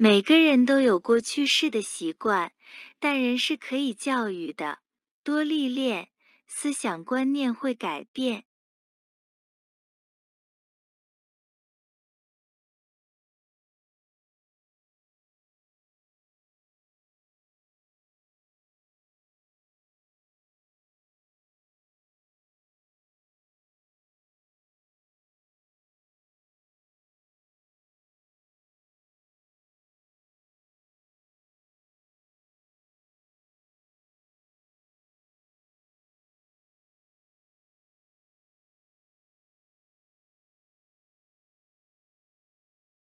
每个人都有过去式的习惯但人是可以教育的多历练思想观念会改变